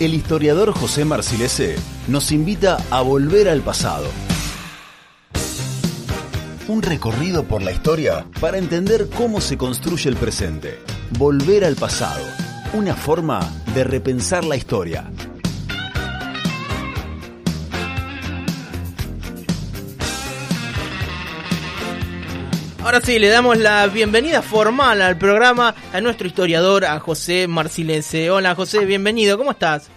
el historiador José Marcilese nos invita a volver al pasado. Un recorrido por la historia para entender cómo se construye el presente. Volver al pasado. Una forma de repensar la historia. Ahora sí, le damos la bienvenida formal al programa a nuestro historiador, a José Marcilense. Hola José, bienvenido, ¿cómo estás?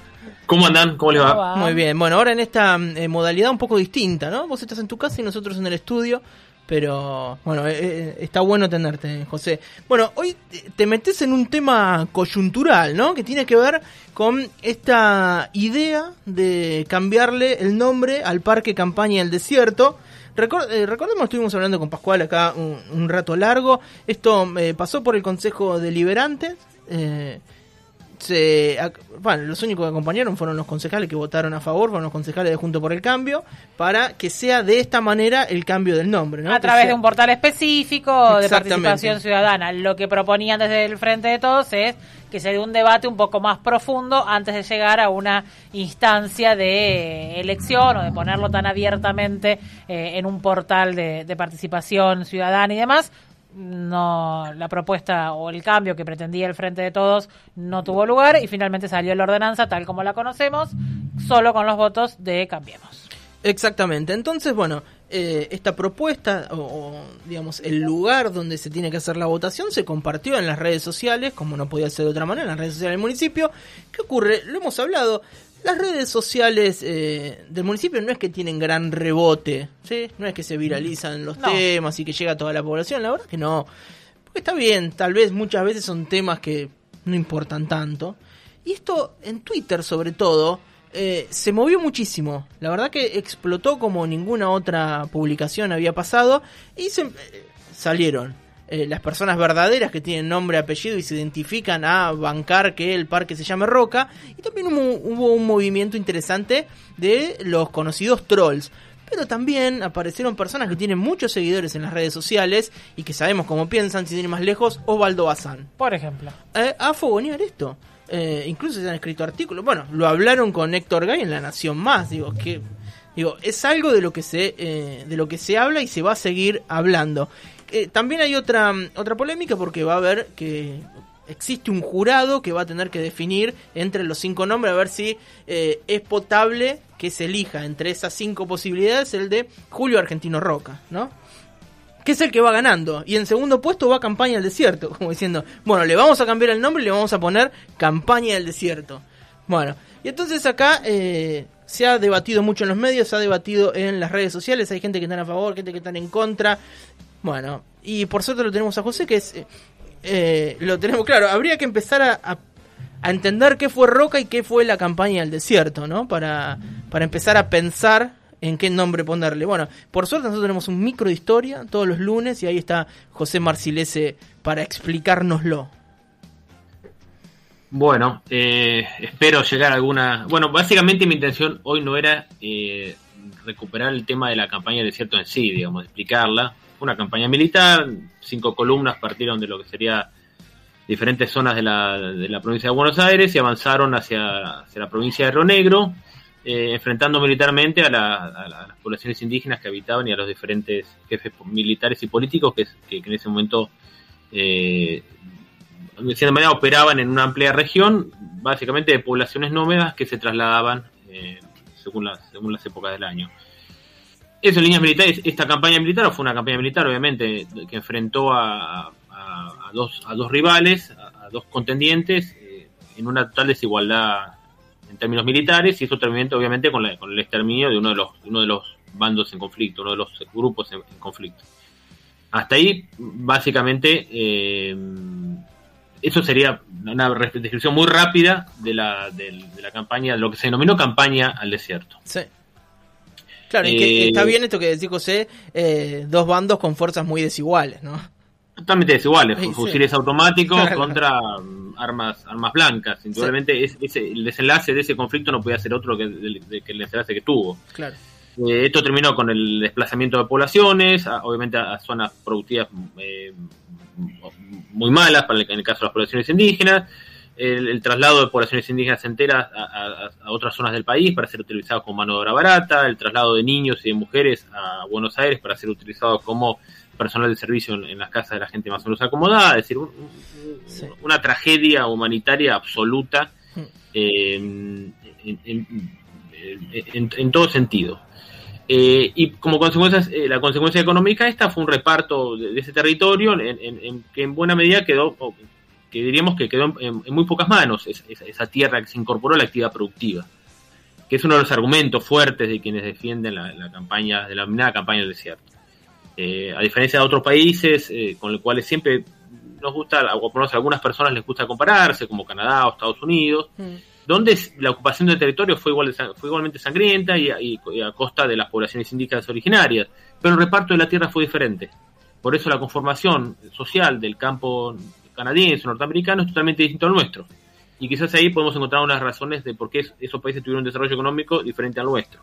¿Cómo andan? ¿Cómo les va? Muy bien, bueno, ahora en esta eh, modalidad un poco distinta, ¿no? Vos estás en tu casa y nosotros en el estudio, pero bueno, eh, eh, está bueno tenerte, José. Bueno, hoy te metes en un tema coyuntural, ¿no? Que tiene que ver con esta idea de cambiarle el nombre al Parque Campaña del Desierto eh, recordemos, estuvimos hablando con Pascual acá un, rato largo. Esto eh, pasó por el Consejo Deliberante. Eh, se, bueno, los únicos que acompañaron fueron los concejales que votaron a favor, fueron los concejales de Junto por el Cambio, para que sea de esta manera el cambio del nombre. A través de un portal específico de participación ciudadana. Lo que proponían desde el Frente de Todos es que se dé un debate un poco más profundo antes de llegar a una instancia de elección o de ponerlo tan abiertamente eh, en un portal de, de participación ciudadana y demás no la propuesta o el cambio que pretendía el Frente de Todos no tuvo lugar y finalmente salió la ordenanza tal como la conocemos, solo con los votos de Cambiemos. Exactamente. Entonces, bueno, eh, esta propuesta, o, digamos, el lugar donde se tiene que hacer la votación, se compartió en las redes sociales, como no podía ser de otra manera, en las redes sociales del municipio. ¿Qué ocurre? Lo hemos hablado. Las redes sociales eh, del municipio no es que tienen gran rebote, ¿sí? No es que se viralizan los temas y que llega a toda la población, la verdad que no. Porque está bien, tal vez muchas veces son temas que no importan tanto. Y esto en Twitter sobre todo eh, se movió muchísimo. La verdad que explotó como ninguna otra publicación había pasado y se, eh, salieron eh, las personas verdaderas que tienen nombre, apellido y se identifican a bancar que el parque se llame Roca. Y también hubo, un movimiento interesante de los conocidos trolls pero también aparecieron personas que tienen muchos seguidores en las redes sociales y que sabemos cómo piensan, si tienen más lejos, Osvaldo Bazán. Por ejemplo. a fogonear esto. Eh, incluso se han escrito artículos. Bueno, lo hablaron con Héctor Gay en La Nación Más. Digo, que digo, es algo de lo que se eh, de lo que se habla y se va a seguir hablando. Eh, también hay otra otra polémica porque va a haber que existe un jurado que va a tener que definir entre los cinco nombres a ver si es potable que se elija entre esas cinco posibilidades el de Julio Argentino Roca, ¿no? que es el que va ganando. Y en segundo puesto va Campaña del Desierto, como diciendo, bueno, le vamos a cambiar el nombre y le vamos a poner Campaña del Desierto. Bueno, y entonces acá eh, se ha debatido mucho en los medios, se ha debatido en las redes sociales, hay gente que está a favor, gente que está en contra. Bueno, y por suerte lo tenemos a José, que es... Eh, lo tenemos claro, habría que empezar a, a, entender qué fue Roca y qué fue la campaña del desierto, ¿no? Para, para empezar a pensar en qué nombre ponerle. Bueno, por suerte nosotros tenemos un micro de historia todos los lunes y ahí está José Marcilese para explicárnoslo. Bueno, eh, espero llegar a alguna... Bueno, básicamente mi intención hoy no era eh, recuperar el tema de la campaña de desierto en sí, digamos, explicarla. Una campaña militar, cinco columnas partieron de lo que sería diferentes zonas de la, de la provincia de Buenos Aires y avanzaron hacia, hacia la provincia de Río Negro, eh, enfrentando militarmente a, las poblaciones indígenas que habitaban y a los diferentes jefes militares y políticos que, en ese momento eh, de cierta manera operaban en una amplia región, básicamente de poblaciones nómadas que se trasladaban eh, según, las, según las épocas del año. Eso en líneas militares, esta campaña militar fue una campaña militar obviamente que enfrentó a, dos, a dos rivales, a, dos contendientes en una total desigualdad en términos militares y eso terminó obviamente con, con el exterminio de uno de los uno de los bandos en conflicto, uno de los grupos en, conflicto. Hasta ahí, básicamente, eh, eso sería una descripción muy rápida de la, de, la campaña, de lo que se denominó campaña al desierto. Sí. Claro, y que eh, está bien esto que decís, José, eh, dos bandos con fuerzas muy desiguales, ¿no? totalmente desiguales, fusiles automáticos contra mm, armas armas blancas. Indudablemente el desenlace de ese conflicto no podía ser otro que, el desenlace que tuvo. Claro. Eh, esto terminó con el desplazamiento de poblaciones, obviamente a, zonas productivas eh, muy malas, para el, en el caso de las poblaciones indígenas, el, traslado de poblaciones indígenas enteras a, otras zonas del país para ser utilizados como mano de obra barata, el traslado de niños y de mujeres a Buenos Aires para ser utilizados como personal de servicio en, las casas de la gente más o menos acomodada, es decir, una tragedia humanitaria absoluta mm. en, todo sentido. Eh, y como consecuencia, eh, la consecuencia económica esta fue un reparto de, ese territorio en, que en buena medida quedó, que diríamos que quedó en, muy pocas manos esa, tierra que se incorporó a la actividad productiva, que es uno de los argumentos fuertes de quienes defienden la, campaña, de la denominada campaña del desierto. Eh, a diferencia de otros países con los cuales siempre nos gusta, o por lo menos a algunas personas les gusta compararse, como Canadá o Estados Unidos, mm donde la ocupación del territorio fue, igual fue igualmente sangrienta y, a costa de las poblaciones indígenas originarias, pero el reparto de la tierra fue diferente. Por eso la conformación social del campo canadiense, norteamericano, es totalmente distinto al nuestro. Y quizás ahí podemos encontrar unas razones de por qué esos países tuvieron un desarrollo económico diferente al nuestro.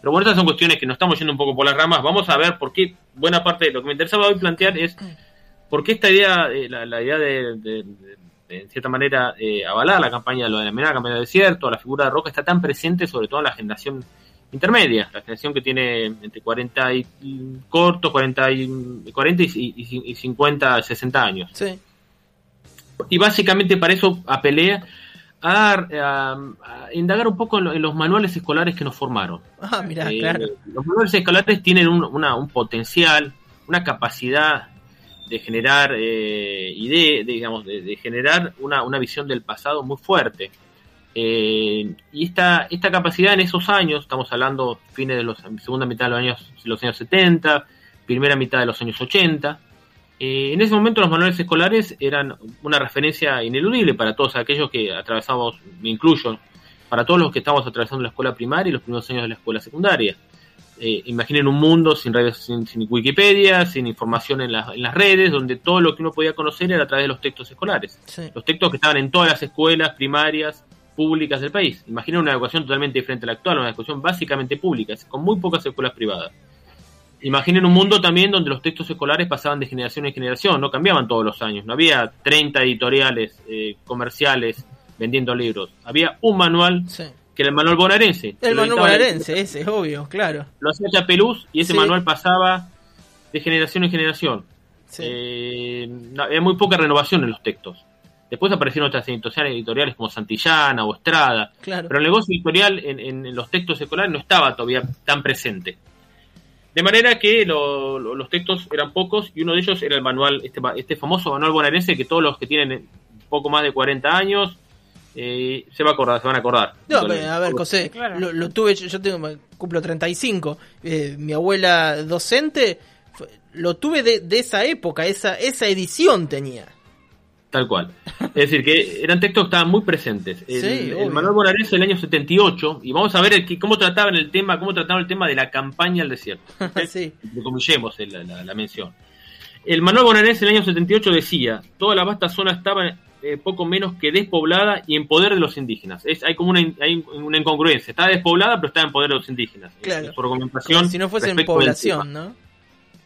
Pero bueno, estas son cuestiones que nos estamos yendo un poco por las ramas. Vamos a ver por qué buena parte de lo que me interesaba hoy plantear es por qué esta idea, eh, la, idea de en cierta manera, eh, avalar la campaña, lo de la menor campaña del desierto, la figura de Roca está tan presente, sobre todo en la generación intermedia, la generación que tiene entre 40 y cortos, 40 y, 40 y, 50, 60 años. Sí. Y básicamente para eso apelé a, indagar un poco en, los manuales escolares que nos formaron. Ah, mira, eh, claro. Los manuales escolares tienen un, un potencial, una capacidad de generar eh, de, digamos, de, generar una, una, visión del pasado muy fuerte. Eh, y esta, esta capacidad en esos años, estamos hablando fines de los segunda mitad de los años, los años 70, primera mitad de los años 80, eh, en ese momento los manuales escolares eran una referencia ineludible para todos aquellos que atravesamos, me incluyo, para todos los que estamos atravesando la escuela primaria y los primeros años de la escuela secundaria. Eh, imaginen un mundo sin redes, sin, Wikipedia, sin información en, en, las redes, donde todo lo que uno podía conocer era a través de los textos escolares. Los textos que estaban en todas las escuelas primarias públicas del país. Imaginen una educación totalmente diferente a la actual, una educación básicamente pública, con muy pocas escuelas privadas. Imaginen un mundo también donde los textos escolares pasaban de generación en generación, no cambiaban todos los años, no había 30 editoriales eh, comerciales vendiendo libros, había un manual que era el manual bonaerense. El manual bonaerense, ese, es obvio, claro. Lo hacía Chapeluz y ese manual pasaba de generación en generación. Eh, había muy poca renovación en los textos. Después aparecieron otras editoriales como Santillana o Estrada. Claro. Pero el negocio editorial en, los textos escolares no estaba todavía tan presente. De manera que los textos eran pocos y uno de ellos era el manual, este, este famoso manual bonaerense que todos los que tienen poco más de 40 años eh, se va a acordar, se van a acordar. No, a ver, José, lo, tuve, yo tengo, cumplo 35, eh, mi abuela docente, lo tuve de, esa época, esa, esa edición tenía. Tal cual. Es decir, que eran textos que estaban muy presentes. El, Manuel Bonares del año 78, y vamos a ver cómo trataban el tema, cómo trataban el tema de la campaña al desierto. sí. Comillemos la, la, mención. El Manuel Bonares del año 78 decía, toda la vasta zona estaba eh, poco menos que despoblada y en poder de los indígenas. Es, hay como una, hay una incongruencia. Está despoblada, pero está en poder de los indígenas. Claro. Por si no fuese en población, ¿no?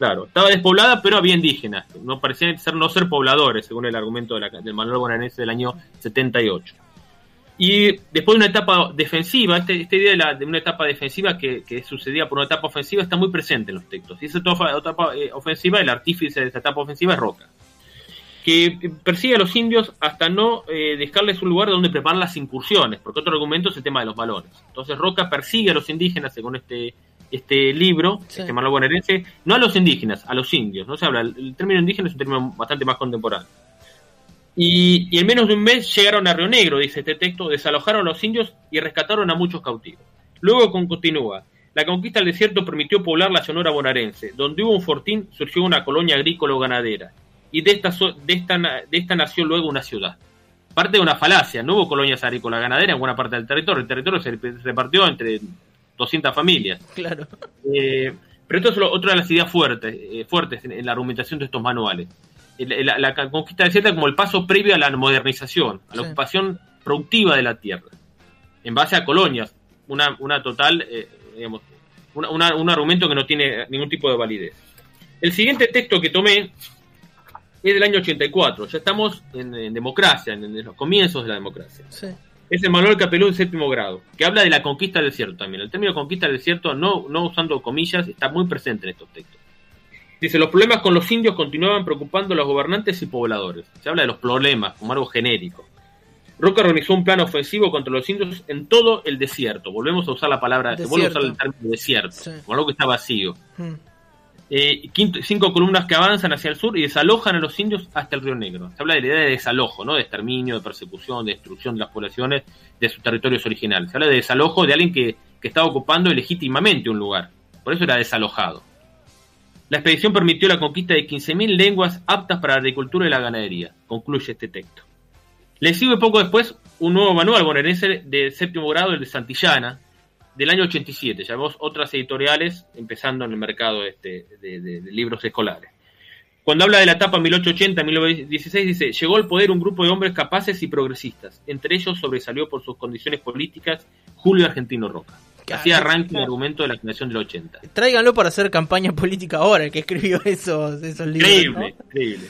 Claro, estaba despoblada, pero había indígenas. No parecían ser, no ser pobladores, según el argumento de la, del Manuel Bonaerense del año 78. Y después de una etapa defensiva, este, esta idea de, la, de, una etapa defensiva que, que, sucedía por una etapa ofensiva está muy presente en los textos. Y esa etapa, etapa eh, ofensiva, el artífice de esa etapa ofensiva es Roca que persigue a los indios hasta no eh, dejarles un lugar donde preparar las incursiones, porque otro argumento es el tema de los valores. Entonces Roca persigue a los indígenas, según este, este libro, este manual bonaerense, no a los indígenas, a los indios. No se habla, el término indígena es un término bastante más contemporáneo. Y, en menos de un mes llegaron a Río Negro, dice este texto, desalojaron a los indios y rescataron a muchos cautivos. Luego continúa. La conquista del desierto permitió poblar la Sonora bonaerense. Donde hubo un fortín, surgió una colonia agrícola o ganadera y de esta, de esta, de esta nació luego una ciudad. Parte de una falacia, no hubo colonias agrícolas ganaderas en buena parte del territorio, el territorio se repartió entre 200 familias. Claro. Eh, pero esto es otra de las ideas fuertes, eh, fuertes en, la argumentación de estos manuales. La, la, conquista de como el paso previo a la modernización, a la ocupación productiva de la tierra, en base a colonias, una, una total, eh, digamos, un argumento que no tiene ningún tipo de validez. El siguiente texto que tomé es del año 84, ya estamos en, democracia, en, los comienzos de la democracia. Es el Manuel Capelú en séptimo grado, que habla de la conquista del desierto también. El término conquista del desierto, no, no usando comillas, está muy presente en estos textos. Dice, los problemas con los indios continuaban preocupando a los gobernantes y pobladores. Se habla de los problemas como algo genérico. Roca organizó un plan ofensivo contra los indios en todo el desierto. Volvemos a usar la palabra, vuelvo a usar el término desierto, como algo que está vacío. Hmm. Eh, cinco columnas que avanzan hacia el sur y desalojan a los indios hasta el Río Negro. Se habla de la idea de desalojo, ¿no? de exterminio, de persecución, de destrucción de las poblaciones de sus territorios originales. Se habla de desalojo de alguien que, que estaba ocupando ilegítimamente un lugar. Por eso era desalojado. La expedición permitió la conquista de 15.000 lenguas aptas para la agricultura y la ganadería, concluye este texto. Le sigue poco después un nuevo manual bonaerense de séptimo grado, el de Santillana, del año 87. Ya vemos otras editoriales empezando en el mercado este, de, libros escolares. Cuando habla de la etapa 1880-1916, dice, llegó al poder un grupo de hombres capaces y progresistas. Entre ellos sobresalió por sus condiciones políticas Julio Argentino Roca. Que Así arranca el argumento de la generación del 80. Tráiganlo para hacer campaña política ahora, el que escribió esos, esos libros. Increíble, increíble.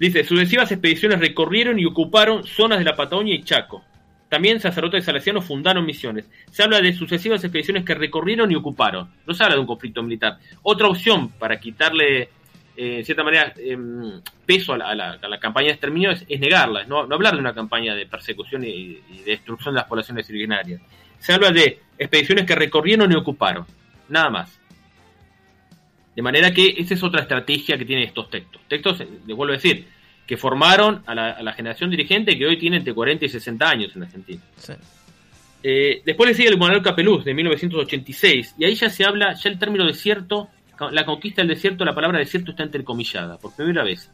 Dice, sucesivas expediciones recorrieron y ocuparon zonas de la Patagonia y Chaco. También sacerdotes salesianos fundaron misiones. Se habla de sucesivas expediciones que recorrieron y ocuparon. No se habla de un conflicto militar. Otra opción para quitarle, eh, en cierta manera, em, peso a la, campaña de exterminio es, negarla, no, hablar de una campaña de persecución y, de destrucción de las poblaciones originarias. Se habla de expediciones que recorrieron y ocuparon. Nada más. De manera que esa es otra estrategia que tienen estos textos. Textos, les vuelvo a decir, que formaron a la, generación dirigente que hoy tiene entre 40 y 60 años en Argentina. Eh, después le sigue el Manuel Capeluz de 1986 y ahí ya se habla, ya el término desierto, la conquista del desierto, la palabra desierto está entrecomillada por primera vez.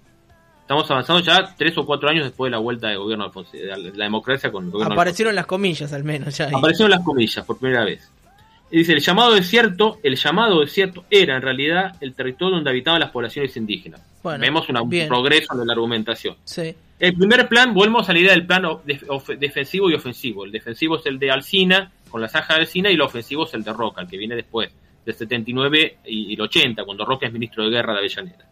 Estamos avanzando ya tres o cuatro años después de la vuelta de gobierno de la democracia con el gobierno. Aparecieron las comillas al menos ya. Aparecieron las comillas por primera vez. Y dice, el llamado desierto, el llamado desierto era en realidad el territorio donde habitaban las poblaciones indígenas. Vemos un progreso en la argumentación. El primer plan, volvemos a la idea del plan defensivo y ofensivo. El defensivo es el de Alcina, con la saja de Alcina, y el ofensivo es el de Roca, el que viene después, del 79 y el 80, cuando Roca es ministro de guerra de Avellaneda.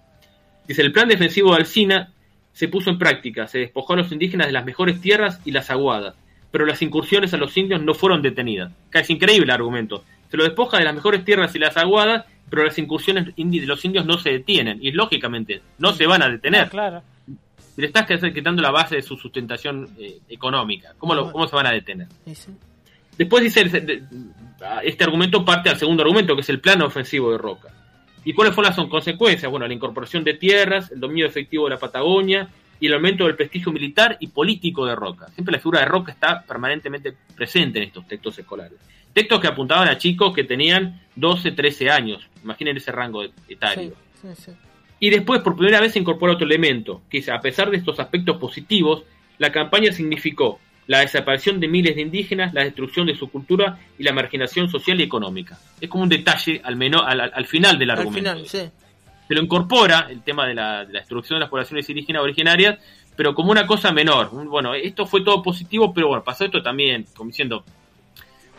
Dice, el plan defensivo de Alcina se puso en práctica, se despojó a los indígenas de las mejores tierras y las aguadas, pero las incursiones a los indios no fueron detenidas. Es increíble el argumento. Se lo despoja de las mejores tierras y las aguadas, pero las incursiones de los indios no se detienen. Y lógicamente no se van a detener. claro. Le estás quitando la base de su sustentación eh, económica. ¿Cómo, lo, ¿Cómo se van a detener? Después dice, este argumento parte al segundo argumento, que es el plano ofensivo de Roca. ¿Y cuáles fueron las consecuencias? Bueno, la incorporación de tierras, el dominio efectivo de la Patagonia, y el aumento del prestigio militar y político de Roca. Siempre la figura de Roca está permanentemente presente en estos textos escolares. Textos que apuntaban a chicos que tenían 12, 13 años. Imaginen ese rango etario. Y después, por primera vez, se incorpora otro elemento, que es, a pesar de estos aspectos positivos, la campaña significó la desaparición de miles de indígenas, la destrucción de su cultura y la marginación social y económica. Es como un detalle al, menos, al, final del argumento. Al final, sí se lo incorpora el tema de la, destrucción de las poblaciones indígenas originarias, pero como una cosa menor. Bueno, esto fue todo positivo, pero bueno, pasó esto también, como diciendo,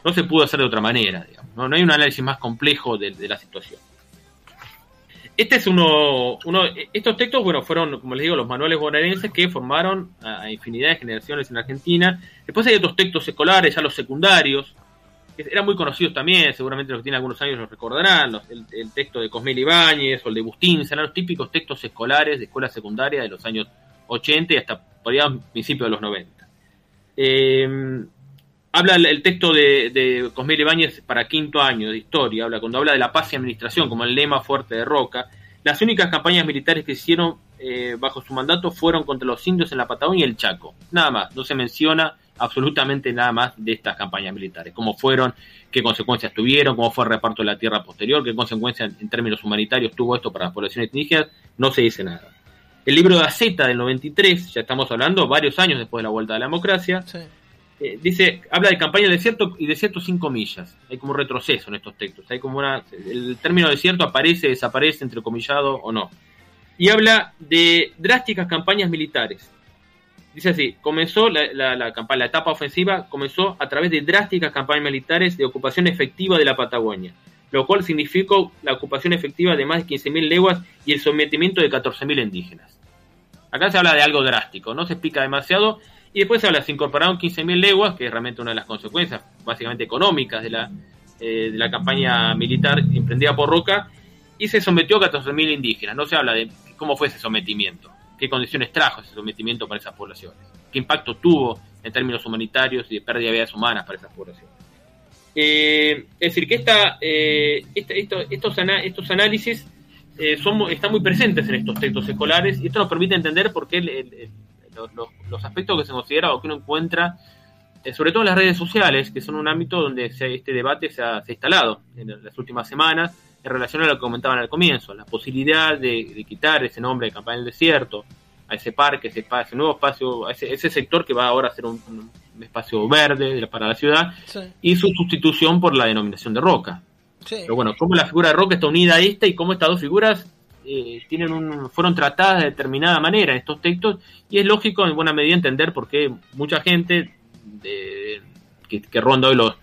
no se pudo hacer de otra manera, digamos, ¿no? hay un análisis más complejo de, la situación. Este es uno, uno, estos textos, bueno, fueron, como les digo, los manuales bonaerenses que formaron a infinidad de generaciones en Argentina. Después hay otros textos escolares, ya los secundarios, eran muy conocidos también, seguramente los que tienen algunos años los recordarán, el, texto de Cosmel Ibáñez o el de Bustín, eran los típicos textos escolares de escuela secundaria de los años 80 y hasta por principios de los 90. Eh, habla el, texto de, de Cosmel Ibáñez para quinto año de historia, habla cuando habla de la paz y administración como el lema fuerte de Roca, las únicas campañas militares que hicieron eh, bajo su mandato fueron contra los indios en la Patagonia y el Chaco, nada más, no se menciona absolutamente nada más de estas campañas militares, cómo fueron, qué consecuencias tuvieron, cómo fue el reparto de la tierra posterior, qué consecuencias en términos humanitarios tuvo esto para las poblaciones indígenas, no se dice nada. El libro de Aceta del 93, ya estamos hablando varios años después de la vuelta de la democracia, eh, dice, habla de campaña de desierto y desierto sin comillas. Hay como un retroceso en estos textos. Hay como una, el término desierto aparece, desaparece, entrecomillado o no. Y habla de drásticas campañas militares Dice así, comenzó la, la, la etapa ofensiva comenzó a través de drásticas campañas militares de ocupación efectiva de la Patagonia, lo cual significó la ocupación efectiva de más de 15.000 leguas y el sometimiento de 14.000 indígenas. Acá se habla de algo drástico, no se explica demasiado y después se habla, se incorporaron 15.000 leguas, que es realmente una de las consecuencias básicamente económicas de la, eh, de la campaña militar emprendida por Roca y se sometió a 14.000 indígenas. No se habla de cómo fue ese sometimiento, qué condiciones trajo ese sometimiento para esas poblaciones, qué impacto tuvo en términos humanitarios y de pérdida de vidas humanas para esas poblaciones. Eh, es decir, que esta, eh, estos, análisis eh, están muy presentes en estos textos escolares y esto nos permite entender por qué los, aspectos que se considera o que uno encuentra, sobre todo en las redes sociales, que son un ámbito donde este debate se ha, instalado en las últimas semanas en relación a lo que comentaban al comienzo, la posibilidad de, quitar ese nombre de campaña del desierto, a ese parque, ese, ese nuevo espacio, a ese, sector que va ahora a ser un, espacio verde para la ciudad, y su sustitución por la denominación de roca. Pero bueno, cómo la figura de Roca está unida a esta y cómo estas dos figuras eh, tienen un, fueron tratadas de determinada manera en estos textos y es lógico en buena medida entender por qué mucha gente de, que, ronda hoy los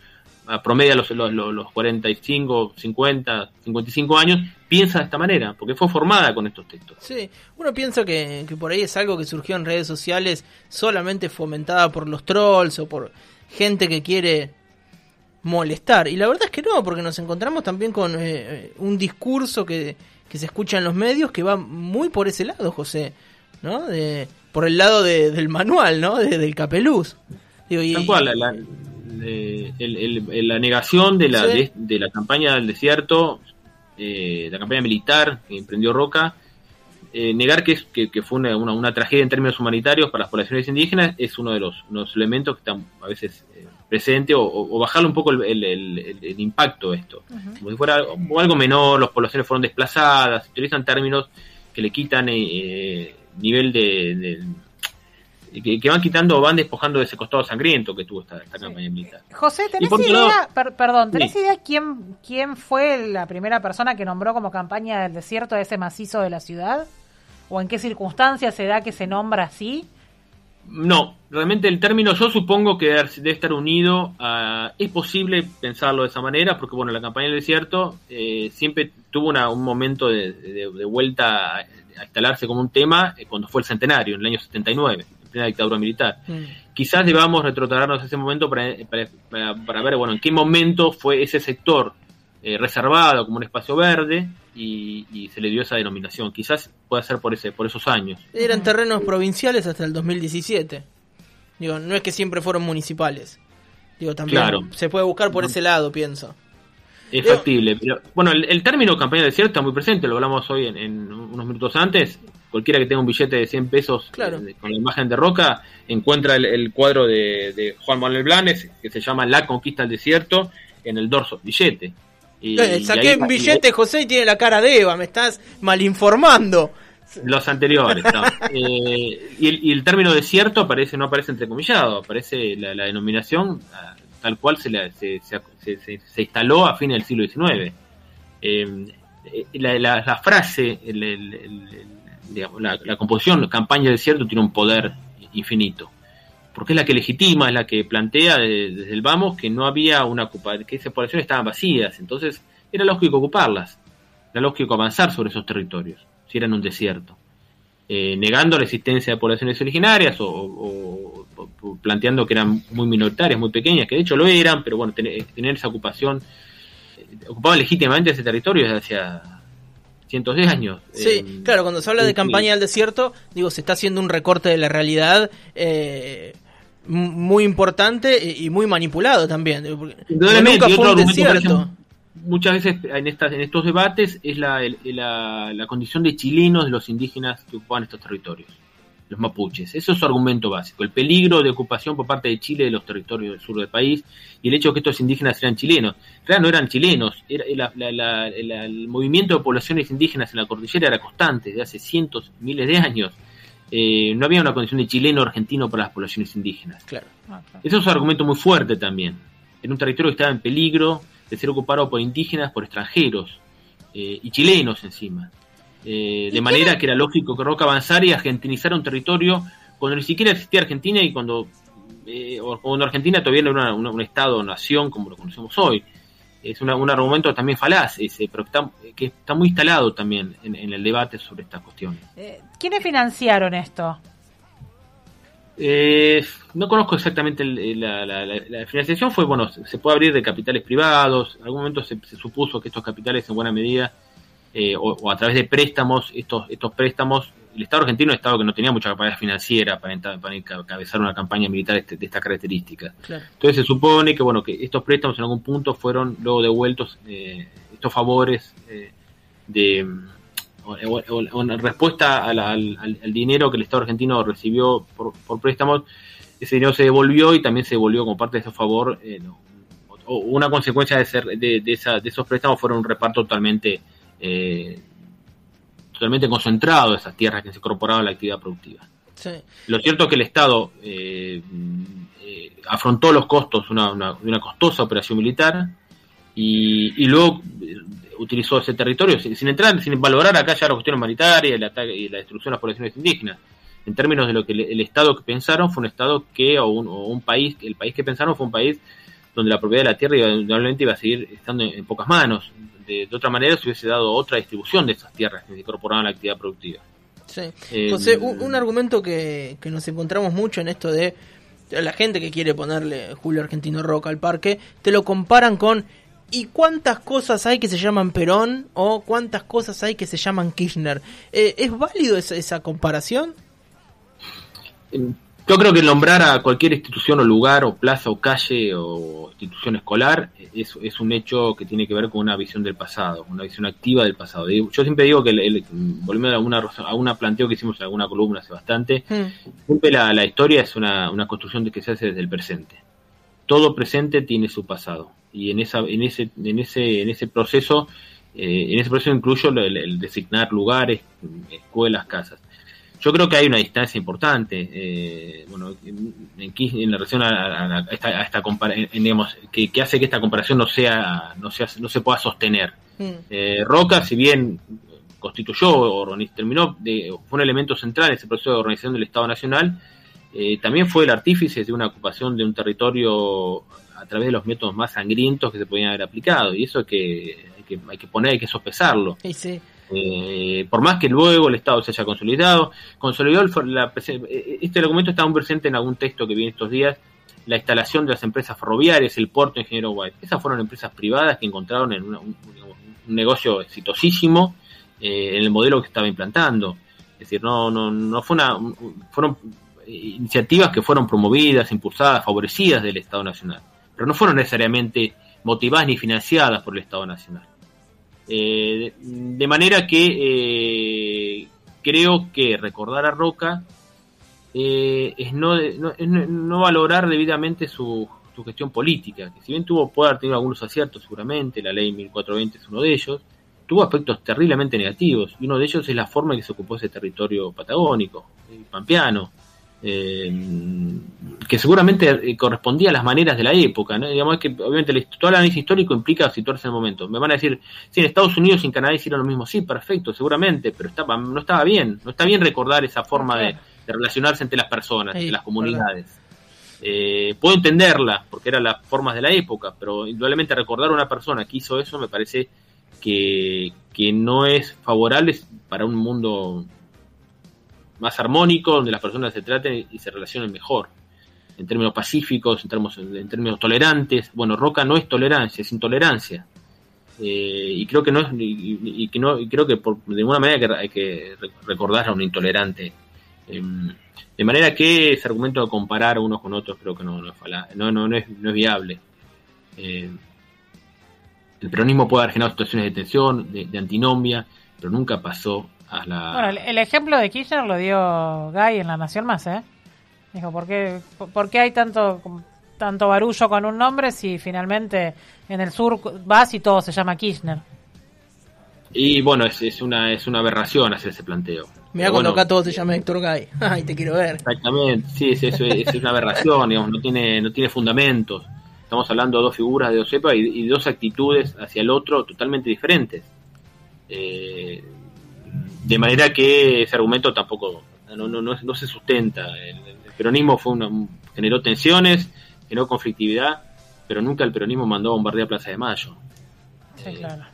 promedia los, los, los 45, 50, 55 años, piensa de esta manera, porque fue formada con estos textos. Sí, uno piensa que, que por ahí es algo que surgió en redes sociales solamente fomentada por los trolls o por gente que quiere molestar. Y la verdad es que no, porque nos encontramos también con eh, eh, un discurso que, se escucha en los medios que va muy por ese lado, José, ¿no? De, por el lado del manual, ¿no? del capeluz. Digo, y, cual, la, la, negación de la, de, la campaña del desierto, eh, la campaña militar que emprendió Roca, negar que, que, que fue una, una, tragedia en términos humanitarios para las poblaciones indígenas es uno de los, unos elementos que están a veces presente o, bajarle un poco el, impacto de esto. Como si fuera algo, menor, las poblaciones fueron desplazadas, utilizan términos que le quitan eh, eh, nivel de, que, van quitando o van despojando de ese costado sangriento que tuvo esta, campaña militar. José, ¿tenés idea, perdón, ¿tenés idea quién, quién fue la primera persona que nombró como campaña del desierto a ese macizo de la ciudad? ¿O en qué circunstancias se da que se nombra así? No, realmente el término yo supongo que debe estar unido a... Es posible pensarlo de esa manera, porque bueno, la campaña del desierto eh, siempre tuvo un momento de, vuelta a, instalarse como un tema eh, cuando fue el centenario, en el año 79, en plena dictadura militar. Mm. Quizás debamos retrotraernos a ese momento para, para, ver, bueno, en qué momento fue ese sector eh, reservado como un espacio verde y, se le dio esa denominación. Quizás pueda ser por ese por esos años. Eran terrenos provinciales hasta el 2017. Digo, no es que siempre fueron municipales. Digo, también se puede buscar por ese lado, pienso. Es factible, pero bueno, el, término campaña de desierto está muy presente, lo hablamos hoy en, unos minutos antes. Cualquiera que tenga un billete de 100 pesos eh, con la imagen de Roca encuentra el, cuadro de, Juan Manuel Blanes que se llama La conquista del desierto en el dorso billete. Y, Saqué un billete, José, y tiene la cara de Eva, me estás malinformando. Los anteriores, eh, y, el, término desierto aparece, no aparece entrecomillado, aparece la, denominación tal cual se, se, instaló a fines del siglo XIX. Eh, eh, la, frase, la, composición, campaña desierto tiene un poder infinito. Porque es la que legitima, es la que plantea desde el vamos que no había una ocupación, que esas poblaciones estaban vacías, entonces era lógico ocuparlas, era lógico avanzar sobre esos territorios, si eran un desierto, eh, negando la existencia de poblaciones originarias o, planteando que eran muy minoritarias, muy pequeñas, que de hecho lo eran, pero bueno, tener, esa ocupación, eh, ocupaban legítimamente ese territorio desde hace cientos de años. Sí, eh, claro, cuando se habla de campaña del desierto, digo, se está haciendo un recorte de la realidad eh, muy importante y muy manipulado también. Nunca fue desierto. Muchas veces en, estas, en estos debates es la, la, condición de chilenos de los indígenas que ocupan estos territorios, los mapuches. Eso es su argumento básico, el peligro de ocupación por parte de Chile de los territorios del sur del país y el hecho de que estos indígenas eran chilenos. Claro, no eran chilenos, era, el movimiento de poblaciones indígenas en la cordillera era constante desde hace cientos, miles de años eh, no había una condición de chileno o argentino para las poblaciones indígenas. Claro. Ah, Eso es un argumento muy fuerte también. En un territorio que estaba en peligro de ser ocupado por indígenas, por extranjeros eh, y chilenos encima. Eh, de manera que era lógico que Roca avanzara y argentinizara un territorio cuando ni siquiera existía Argentina y cuando, cuando Argentina todavía no era un estado nación como lo conocemos hoy. es un argumento también falaz, ese, pero está, que está muy instalado también en, el debate sobre estas cuestiones. Eh, ¿Quiénes financiaron esto? Eh, no conozco exactamente la, financiación, fue, bueno, se puede abrir de capitales privados, en algún momento se, supuso que estos capitales en buena medida, eh, o, a través de préstamos, estos, estos préstamos, el Estado argentino es un Estado que no tenía mucha capacidad financiera para, para encabezar una campaña militar este, de, estas características. Entonces se supone que, bueno, que estos préstamos en algún punto fueron luego devueltos, eh, estos favores de o, en respuesta al, dinero que el Estado argentino recibió por, préstamos, ese dinero se devolvió y también se devolvió como parte de su favor. Eh, o una consecuencia de, ser, de, esos préstamos fueron un reparto totalmente eh, totalmente concentrado esas tierras que se incorporaban a la actividad productiva. Lo cierto es que el Estado eh, afrontó los costos de una, costosa operación militar y, y luego utilizó ese territorio sin, entrar, sin valorar acá ya la cuestión humanitaria y, el ataque, y la destrucción de las poblaciones indígenas. En términos de lo que el, Estado que pensaron fue un Estado que, o un, país, el país que pensaron fue un país donde la propiedad de la tierra indudablemente iba a seguir estando en, pocas manos. De, otra manera se hubiese dado otra distribución de esas tierras que se incorporaban a la actividad productiva. Sí. Eh, José, un, argumento que, que nos encontramos mucho en esto de la gente que quiere ponerle Julio Argentino Roca al parque, te lo comparan con ¿Y cuántas cosas hay que se llaman Perón o cuántas cosas hay que se llaman Kirchner? Eh, ¿Es válido esa, esa, comparación? Yo creo que nombrar a cualquier institución o lugar o plaza o calle o institución escolar es, es un hecho que tiene que ver con una visión del pasado, una visión activa del pasado. Yo siempre digo que, el, volviendo a una, a una planteo que hicimos en alguna columna hace bastante, hmm. la, la, historia es una, una construcción que se hace desde el presente. Todo presente tiene su pasado y en esa en ese en ese en ese proceso eh, en ese proceso incluyo el, designar lugares escuelas casas yo creo que hay una distancia importante eh, bueno en, en, la relación a, esta, digamos que, hace que esta comparación no sea no sea no se pueda sostener mm. eh, Roca si bien constituyó o terminó de, fue un elemento central en ese proceso de organización del Estado Nacional también fue el artífice de una ocupación de un territorio a través de los métodos más sangrientos que se podían haber aplicado. Y eso hay que, hay que, hay que poner, hay que sopesarlo. Eh, por más que luego el Estado se haya consolidado, consolidó la, eh, este documento está aún presente en algún texto que viene estos días, la instalación de las empresas ferroviarias, el puerto Ingeniero White. Esas fueron empresas privadas que encontraron en un, negocio exitosísimo eh, en el modelo que estaba implantando. Es decir, no, no, no fue una, fueron iniciativas que fueron promovidas, impulsadas, favorecidas del Estado Nacional pero no fueron necesariamente motivadas ni financiadas por el Estado Nacional. Eh, de manera que eh, creo que recordar a Roca eh, es, no, no, valorar debidamente su, gestión política, que si bien tuvo, puede haber tenido algunos aciertos seguramente, la ley 1420 es uno de ellos, tuvo aspectos terriblemente negativos, y uno de ellos es la forma en que se ocupó ese territorio patagónico, pampeano, eh, que seguramente eh, correspondía a las maneras de la época, ¿no? Digamos que obviamente todo el análisis histórico implica situarse en el momento. Me van a decir, si en Estados Unidos y en Canadá hicieron lo mismo, sí, perfecto, seguramente, pero estaba, no estaba bien, no está bien recordar esa forma de, relacionarse entre las personas, entre las comunidades. Eh, puedo entenderla, porque eran las formas de la época, pero indudablemente recordar a una persona que hizo eso me parece que, que no es favorable para un mundo más armónico, donde las personas se traten y se relacionen mejor, en términos pacíficos, en términos, en términos tolerantes. Bueno, Roca no es tolerancia, es intolerancia. Eh, y creo que no es, y, que no, y creo que por, de alguna manera hay que recordar a un intolerante. Em, de manera que ese argumento de comparar unos con otros creo que no, no, es, no, no, es, no es viable. Eh, el peronismo puede haber generado situaciones de tensión, de, de antinomia, pero nunca pasó bueno, el, ejemplo de Kirchner lo dio Guy en La Nación Más, ¿eh? Dijo, ¿por qué, por qué hay tanto, tanto barullo con un nombre si finalmente en el sur vas y todo se llama Kirchner? Y bueno, es, es, una, es una aberración hacer ese planteo. Mira cuando acá todo se llama Héctor Gay. Ay, te quiero ver. Exactamente, sí, es, es, es una aberración, digamos, no tiene, no tiene fundamentos. Estamos hablando de dos figuras de dos cepas y, y dos actitudes hacia el otro totalmente diferentes. Eh, de manera que ese argumento tampoco no, no, no, se sustenta. El, peronismo fue una, generó tensiones, generó conflictividad, pero nunca el peronismo mandó a bombardear Plaza de Mayo. Sí, claro.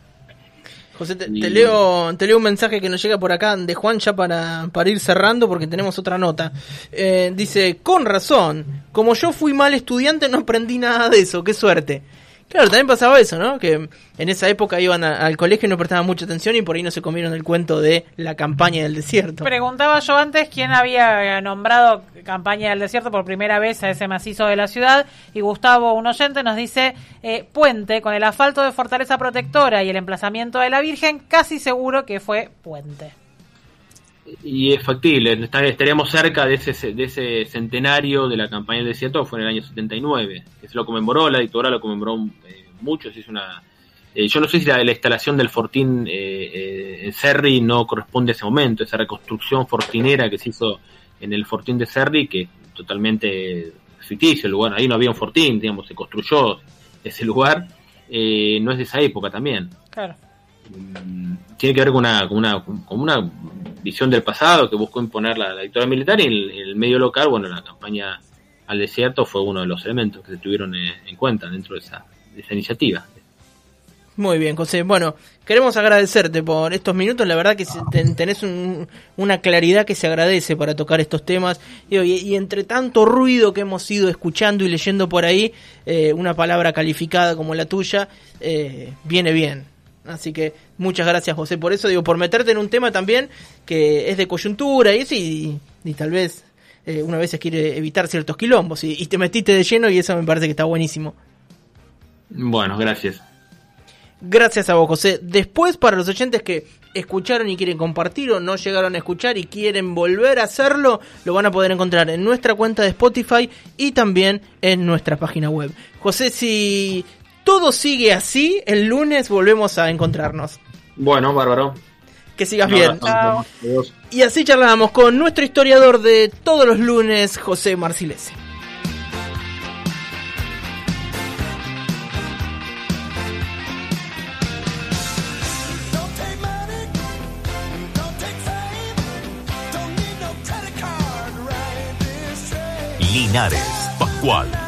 José, te, leo, te leo un mensaje que nos llega por acá de Juan ya para, para ir cerrando porque tenemos otra nota. Eh, dice, con razón, como yo fui mal estudiante no aprendí nada de eso, qué suerte. Claro, también pasaba eso, ¿no? Que en esa época iban al colegio y no prestaban mucha atención y por ahí no se comieron el cuento de la campaña del desierto. Preguntaba yo antes quién había nombrado campaña del desierto por primera vez a ese macizo de la ciudad y Gustavo, un oyente, nos dice eh, Puente, con el asfalto de Fortaleza Protectora y el emplazamiento de la Virgen, casi seguro que fue Puente y es factible, estaríamos cerca de ese, de ese centenario de la campaña del desierto, fue en el año 79, que se lo conmemoró, la dictadura lo conmemoró eh, mucho, es una... Eh, yo no sé si la, instalación del fortín eh, en Serri no corresponde a ese momento, esa reconstrucción fortinera que se hizo en el fortín de Serri, que totalmente ficticio el lugar, ahí no había un fortín, digamos, se construyó ese lugar, no es de esa época también. Claro. Tiene que ver con una, con una, con una visión del pasado que buscó imponer la, dictadura militar y el, medio local, bueno, la campaña al desierto fue uno de los elementos que se tuvieron en, cuenta dentro de esa, esa iniciativa. Muy bien, José. Bueno, queremos agradecerte por estos minutos. La verdad que tenés una claridad que se agradece para tocar estos temas. Y, entre tanto ruido que hemos ido escuchando y leyendo por ahí, eh, una palabra calificada como la tuya eh, viene bien. Así que muchas gracias José por eso, digo, por meterte en un tema también que es de coyuntura y, y, y tal vez eh, una vez quiere evitar ciertos quilombos y, te metiste de lleno y eso me parece que está buenísimo. Bueno, gracias. Gracias a vos, José. Después, para los oyentes que escucharon y quieren compartir o no llegaron a escuchar y quieren volver a hacerlo, lo van a poder encontrar en nuestra cuenta de Spotify y también en nuestra página web. José, si todo sigue así, el lunes volvemos a encontrarnos. Bueno, bárbaro. Que sigas bien. Y así charlamos con nuestro historiador de todos los lunes, José Marcilese. Linares, Pascual